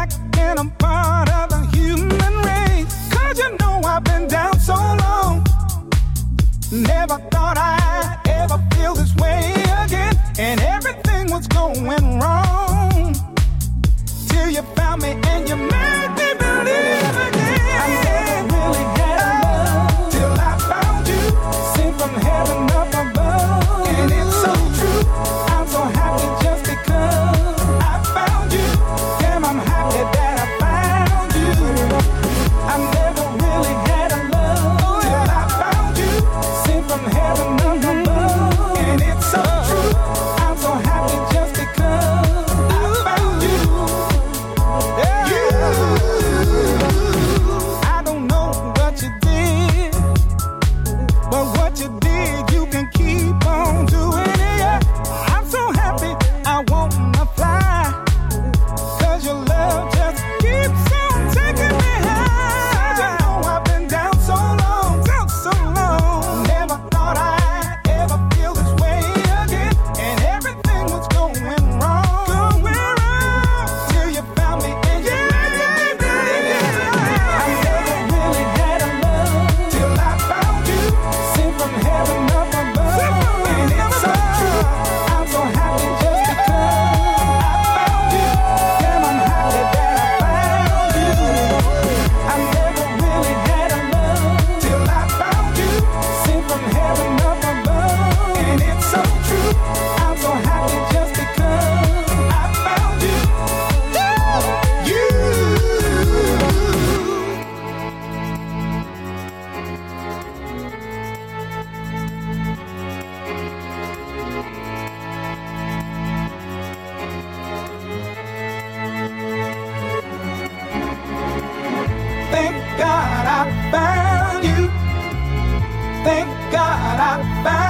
back and I'm part of the human race. Cause you know I've been down so long. Never thought I'd ever feel this way again. And everything was going wrong. Till you found me and you made me believe again. Thank God I found.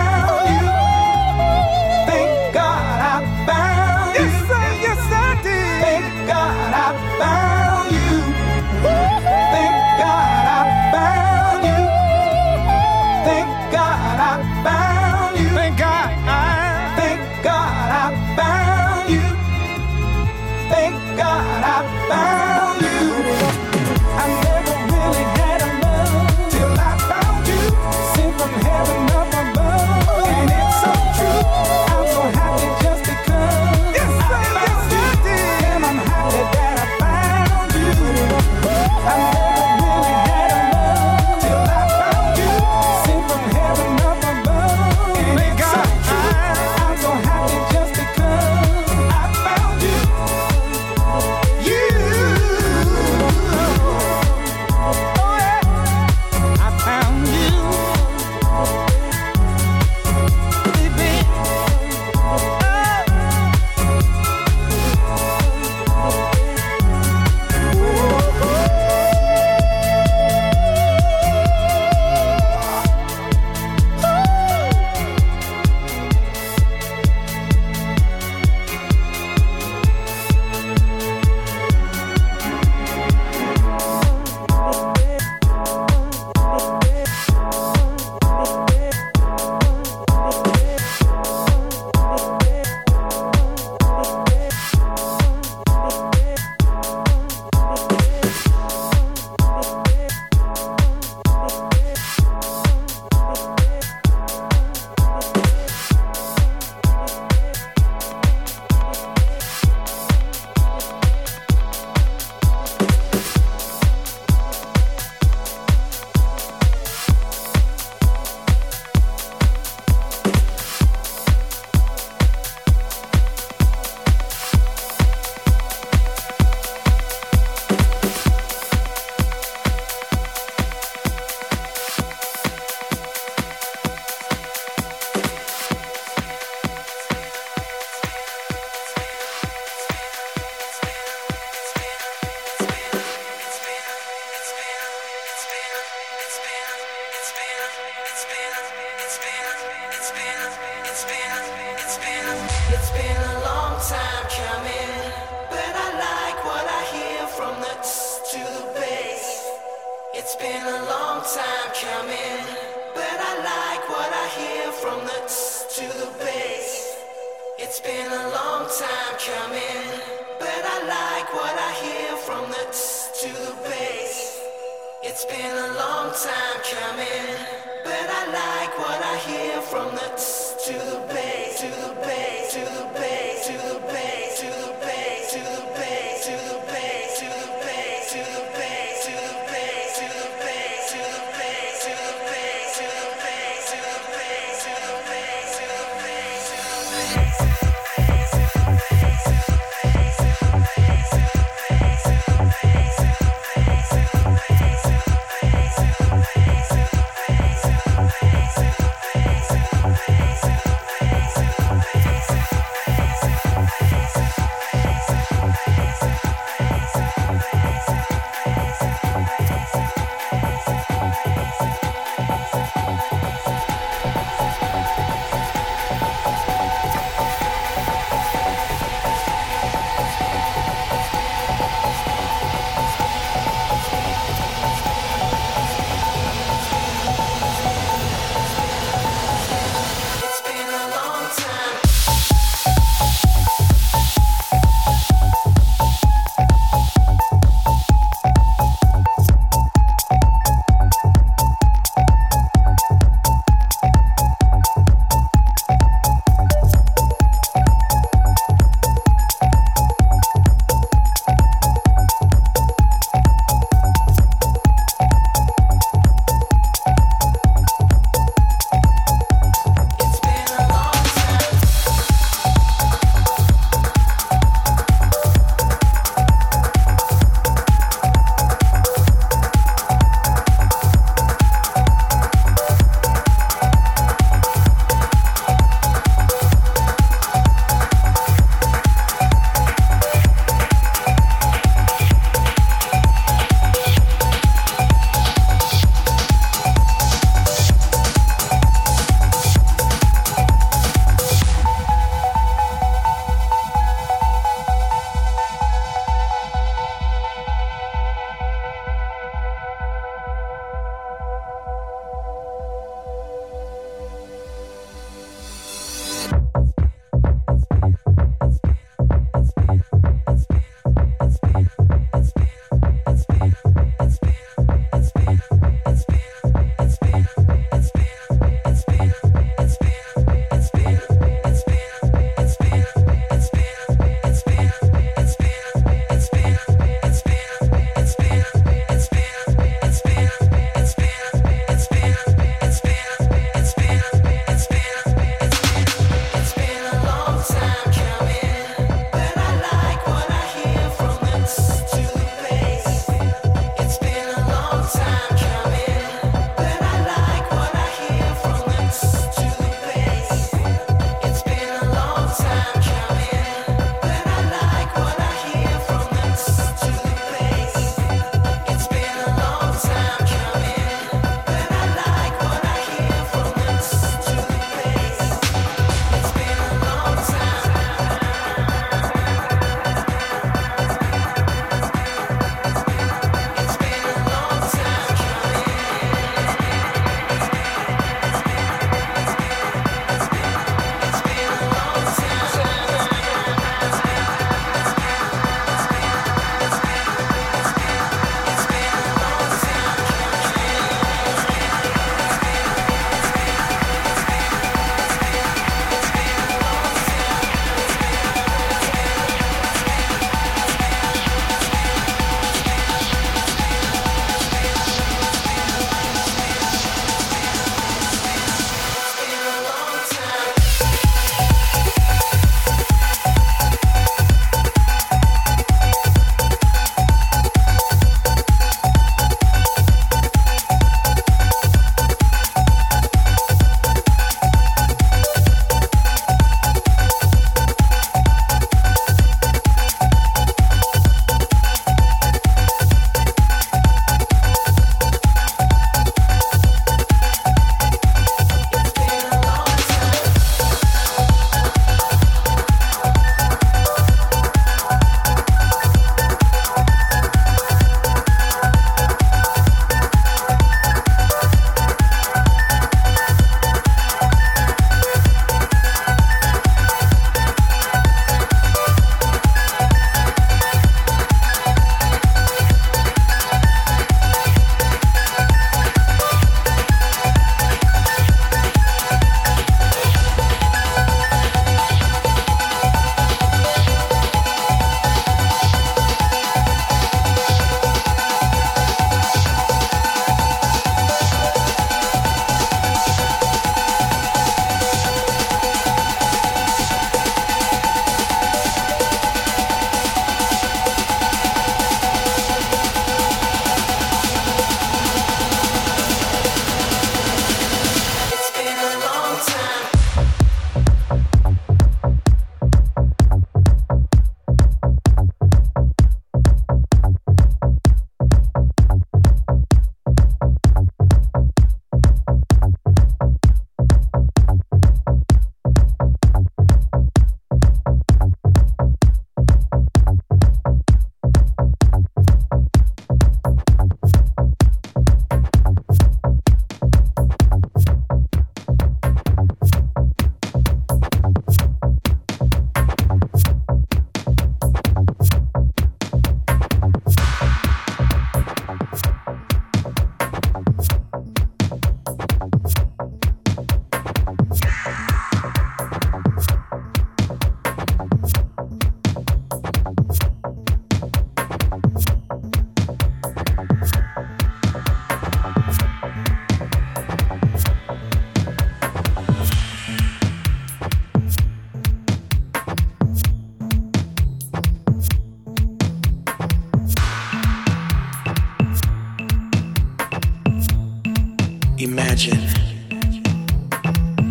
Imagine.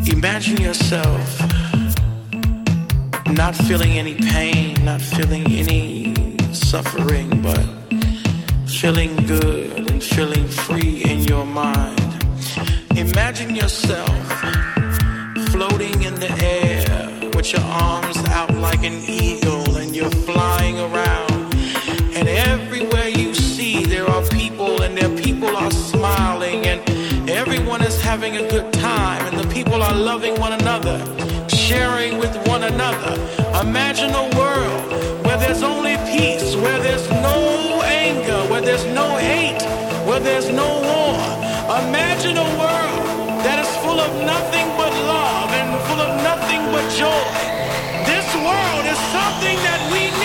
Imagine yourself not feeling any pain, not feeling any suffering, but feeling good and feeling free in your mind. Imagine yourself floating in the air with your arms out like an eagle and you're flying around. Everyone is having a good time and the people are loving one another, sharing with one another. Imagine a world where there's only peace, where there's no anger, where there's no hate, where there's no war. Imagine a world that is full of nothing but love and full of nothing but joy. This world is something that we